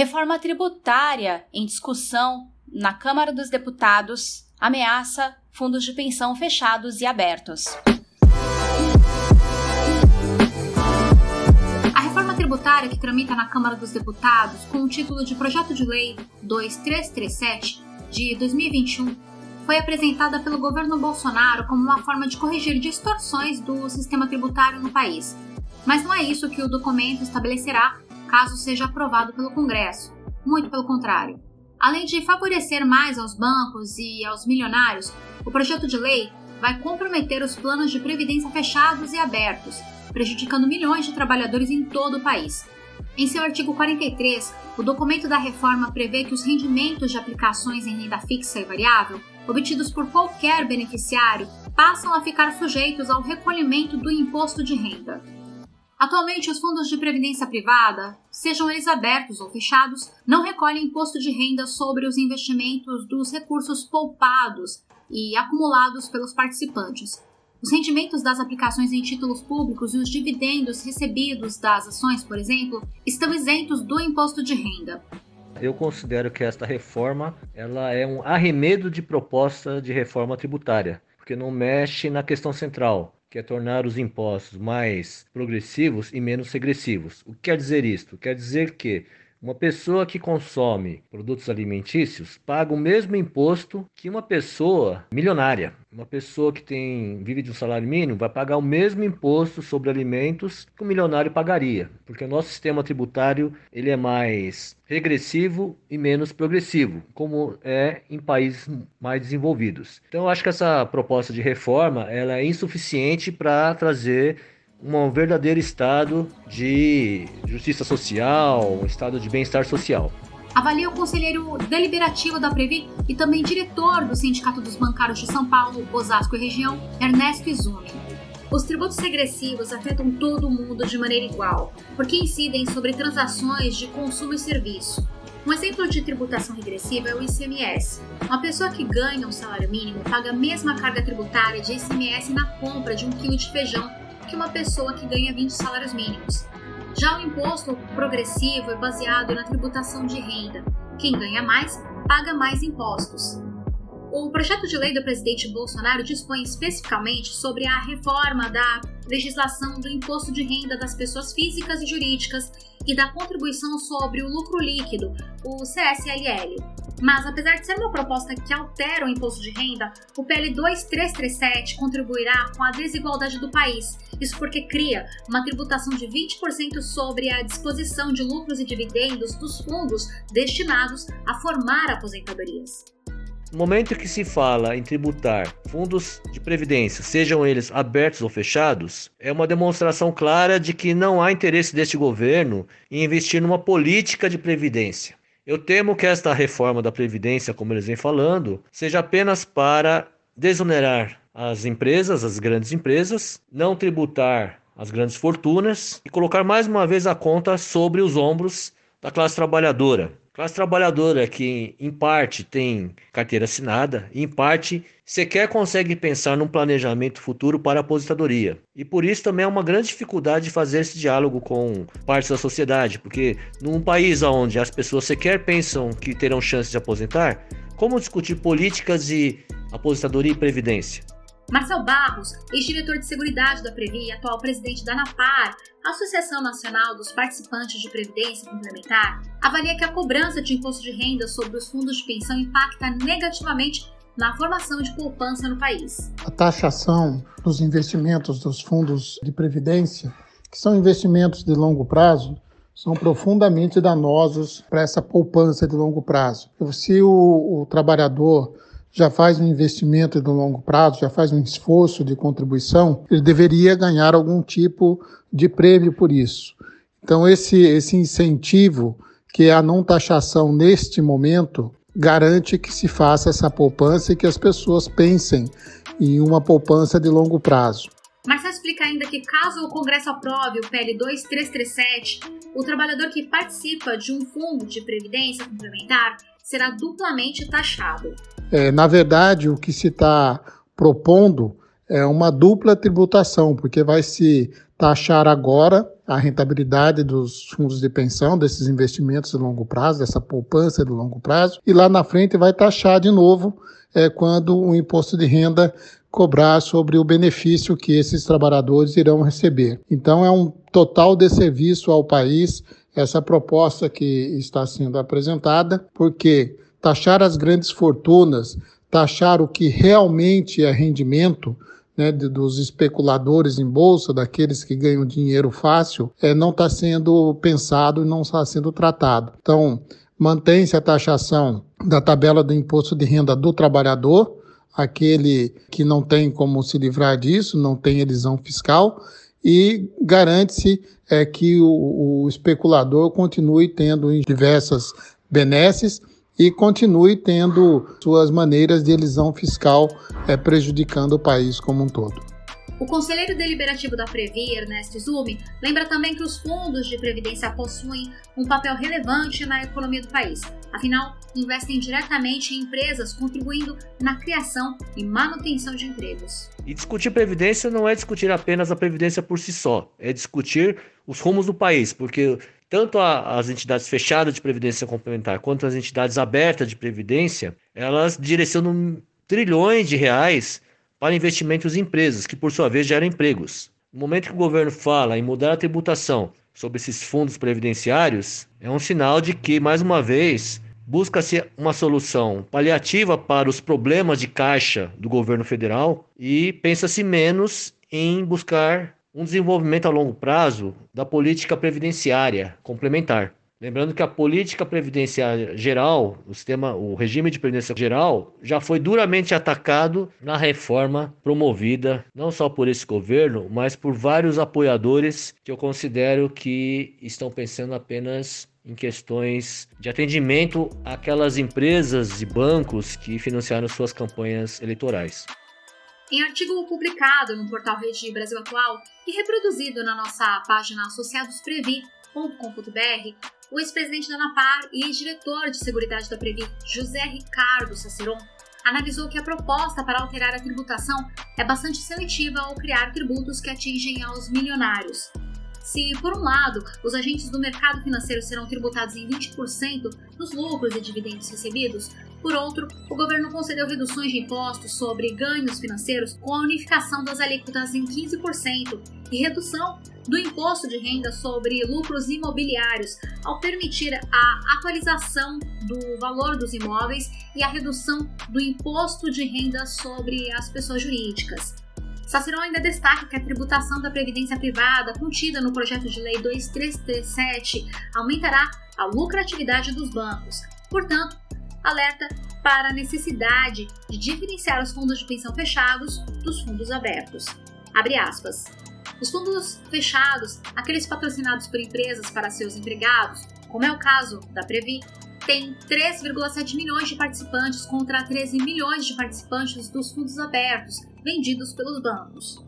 Reforma tributária em discussão na Câmara dos Deputados ameaça fundos de pensão fechados e abertos. A reforma tributária que tramita na Câmara dos Deputados com o título de Projeto de Lei 2337 de 2021 foi apresentada pelo governo Bolsonaro como uma forma de corrigir distorções do sistema tributário no país. Mas não é isso que o documento estabelecerá caso seja aprovado pelo Congresso. Muito pelo contrário. Além de favorecer mais aos bancos e aos milionários, o projeto de lei vai comprometer os planos de previdência fechados e abertos, prejudicando milhões de trabalhadores em todo o país. Em seu artigo 43, o documento da reforma prevê que os rendimentos de aplicações em renda fixa e variável, obtidos por qualquer beneficiário, passam a ficar sujeitos ao recolhimento do imposto de renda. Atualmente, os fundos de previdência privada, sejam eles abertos ou fechados, não recolhem imposto de renda sobre os investimentos dos recursos poupados e acumulados pelos participantes. Os rendimentos das aplicações em títulos públicos e os dividendos recebidos das ações, por exemplo, estão isentos do imposto de renda. Eu considero que esta reforma ela é um arremedo de proposta de reforma tributária, porque não mexe na questão central, que é tornar os impostos mais progressivos e menos regressivos. O que quer dizer isto? Quer dizer que uma pessoa que consome produtos alimentícios paga o mesmo imposto que uma pessoa milionária. Uma pessoa que tem vive de um salário mínimo vai pagar o mesmo imposto sobre alimentos que um milionário pagaria, porque o nosso sistema tributário ele é mais regressivo e menos progressivo, como é em países mais desenvolvidos. Então eu acho que essa proposta de reforma ela é insuficiente para trazer um verdadeiro estado de justiça social, um estado de bem-estar social. Avalia o conselheiro deliberativo da Previ e também diretor do Sindicato dos Bancários de São Paulo, Osasco e região, Ernesto Izumi. Os tributos regressivos afetam todo mundo de maneira igual, porque incidem sobre transações de consumo e serviço. Um exemplo de tributação regressiva é o ICMS. Uma pessoa que ganha um salário mínimo paga a mesma carga tributária de ICMS na compra de um quilo de feijão que uma pessoa que ganha 20 salários mínimos. Já o imposto progressivo é baseado na tributação de renda. Quem ganha mais, paga mais impostos. O projeto de lei do presidente Bolsonaro dispõe especificamente sobre a reforma da legislação do imposto de renda das pessoas físicas e jurídicas e da contribuição sobre o lucro líquido, o CSLL. Mas, apesar de ser uma proposta que altera o imposto de renda, o PL 2337 contribuirá com a desigualdade do país. Isso porque cria uma tributação de 20% sobre a disposição de lucros e dividendos dos fundos destinados a formar aposentadorias. No momento que se fala em tributar fundos de previdência, sejam eles abertos ou fechados, é uma demonstração clara de que não há interesse deste governo em investir numa política de previdência. Eu temo que esta reforma da Previdência, como eles vêm falando, seja apenas para desonerar as empresas, as grandes empresas, não tributar as grandes fortunas e colocar mais uma vez a conta sobre os ombros da classe trabalhadora. Classe trabalhadora que, em parte, tem carteira assinada, em parte, sequer consegue pensar num planejamento futuro para a aposentadoria. E por isso também é uma grande dificuldade de fazer esse diálogo com partes da sociedade, porque num país onde as pessoas sequer pensam que terão chance de aposentar, como discutir políticas de aposentadoria e previdência? Marcel Barros, ex-diretor de Seguridade da Previ e atual presidente da ANAPAR, Associação Nacional dos Participantes de Previdência Complementar, avalia que a cobrança de imposto de renda sobre os fundos de pensão impacta negativamente na formação de poupança no país. A taxação dos investimentos dos fundos de previdência, que são investimentos de longo prazo, são profundamente danosos para essa poupança de longo prazo. Se o, o trabalhador já faz um investimento de longo prazo, já faz um esforço de contribuição, ele deveria ganhar algum tipo de prêmio por isso. Então, esse, esse incentivo, que é a não taxação neste momento, garante que se faça essa poupança e que as pessoas pensem em uma poupança de longo prazo. Explica ainda que caso o Congresso aprove o PL 2337, o trabalhador que participa de um fundo de previdência complementar será duplamente taxado. É, na verdade, o que se está propondo é uma dupla tributação, porque vai se taxar agora a rentabilidade dos fundos de pensão, desses investimentos de longo prazo, dessa poupança de longo prazo, e lá na frente vai taxar de novo é, quando o imposto de renda cobrar sobre o benefício que esses trabalhadores irão receber. Então, é um total desserviço ao país essa proposta que está sendo apresentada, porque taxar as grandes fortunas, taxar o que realmente é rendimento, né, dos especuladores em bolsa, daqueles que ganham dinheiro fácil, é, não está sendo pensado e não está sendo tratado. Então, mantém-se a taxação da tabela do imposto de renda do trabalhador, aquele que não tem como se livrar disso, não tem elisão fiscal, e garante-se é, que o, o especulador continue tendo diversas benesses e continue tendo suas maneiras de elisão fiscal é, prejudicando o país como um todo. O conselheiro deliberativo da Previ, Ernesto Zumi, lembra também que os fundos de previdência possuem um papel relevante na economia do país. Afinal, investem diretamente em empresas, contribuindo na criação e manutenção de empregos. E discutir previdência não é discutir apenas a previdência por si só, é discutir os rumos do país, porque tanto a, as entidades fechadas de previdência complementar quanto as entidades abertas de previdência, elas direcionam trilhões de reais para investimentos em empresas, que por sua vez geram empregos. No momento que o governo fala em mudar a tributação sobre esses fundos previdenciários, é um sinal de que, mais uma vez, busca-se uma solução paliativa para os problemas de caixa do governo federal e pensa-se menos em buscar um desenvolvimento a longo prazo da política previdenciária complementar. Lembrando que a política previdenciária geral, o sistema, o regime de previdência geral, já foi duramente atacado na reforma promovida não só por esse governo, mas por vários apoiadores que eu considero que estão pensando apenas em questões de atendimento àquelas empresas e bancos que financiaram suas campanhas eleitorais. Em artigo publicado no portal Rede Brasil Atual e reproduzido na nossa página o ex-presidente da ANAPAR e diretor de Seguridade da Previ, José Ricardo Saceron, analisou que a proposta para alterar a tributação é bastante seletiva ao criar tributos que atingem aos milionários. Se, por um lado, os agentes do mercado financeiro serão tributados em 20% nos lucros e dividendos recebidos, por outro, o governo concedeu reduções de impostos sobre ganhos financeiros com a unificação das alíquotas em 15% e redução do imposto de renda sobre lucros imobiliários, ao permitir a atualização do valor dos imóveis e a redução do imposto de renda sobre as pessoas jurídicas. Sacerão ainda destaca que a tributação da previdência privada contida no projeto de lei 2337 aumentará a lucratividade dos bancos. Portanto, alerta para a necessidade de diferenciar os fundos de pensão fechados dos fundos abertos. Abre aspas. Os fundos fechados, aqueles patrocinados por empresas para seus empregados, como é o caso da Previ, tem 3,7 milhões de participantes contra 13 milhões de participantes dos fundos abertos vendidos pelos bancos.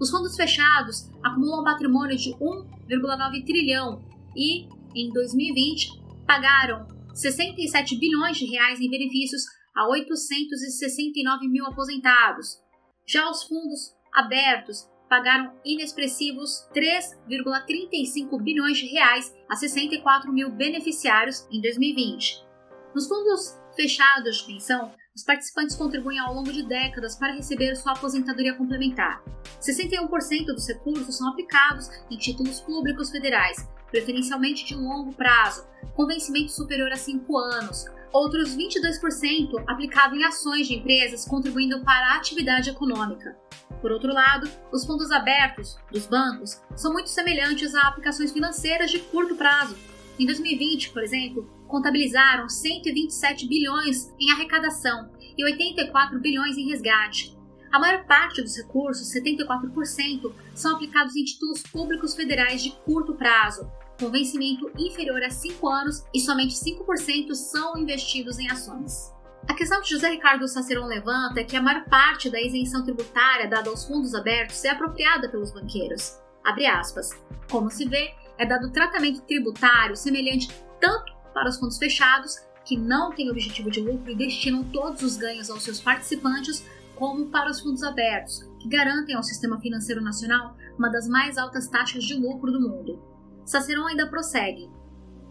Os fundos fechados acumulam patrimônio de 1,9 trilhão e, em 2020, pagaram 67 bilhões de reais em benefícios a 869 mil aposentados. Já os fundos abertos pagaram inexpressivos 3,35 bilhões de reais a 64 mil beneficiários em 2020. Nos fundos fechados de pensão, os participantes contribuem ao longo de décadas para receber sua aposentadoria complementar. 61% dos recursos são aplicados em títulos públicos federais, preferencialmente de longo prazo, com vencimento superior a 5 anos. Outros 22% aplicado em ações de empresas contribuindo para a atividade econômica. Por outro lado, os fundos abertos dos bancos são muito semelhantes a aplicações financeiras de curto prazo. Em 2020, por exemplo, contabilizaram 127 bilhões em arrecadação e 84 bilhões em resgate, a maior parte dos recursos, 74%, são aplicados em títulos públicos federais de curto prazo, com vencimento inferior a 5 anos e somente 5% são investidos em ações. A questão que José Ricardo Saceron levanta é que a maior parte da isenção tributária dada aos fundos abertos é apropriada pelos banqueiros. Abre aspas. Como se vê, é dado tratamento tributário semelhante tanto para os fundos fechados, que não têm objetivo de lucro e destinam todos os ganhos aos seus participantes, como para os fundos abertos, que garantem ao sistema financeiro nacional uma das mais altas taxas de lucro do mundo. Saceron ainda prossegue.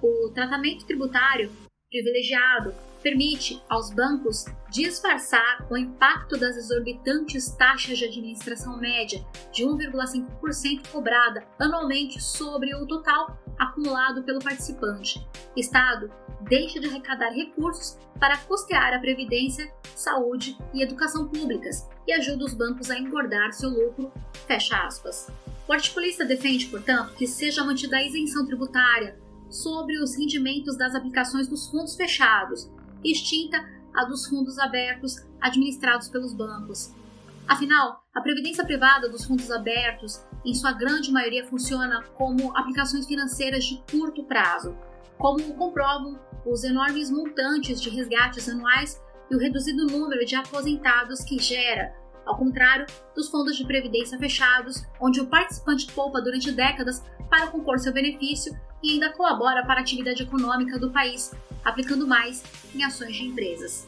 O tratamento tributário privilegiado permite aos bancos disfarçar o impacto das exorbitantes taxas de administração média de 1,5% cobrada anualmente sobre o total acumulado pelo participante. Estado deixa de arrecadar recursos para custear a previdência, saúde e educação públicas e ajuda os bancos a engordar seu lucro. Fecha aspas. O articulista defende, portanto, que seja mantida a isenção tributária sobre os rendimentos das aplicações dos fundos fechados, extinta a dos fundos abertos administrados pelos bancos. Afinal, a previdência privada dos fundos abertos, em sua grande maioria, funciona como aplicações financeiras de curto prazo, como comprovam os enormes montantes de resgates anuais e o reduzido número de aposentados que gera, ao contrário dos fundos de previdência fechados, onde o participante poupa durante décadas para compor seu benefício e ainda colabora para a atividade econômica do país, aplicando mais em ações de empresas.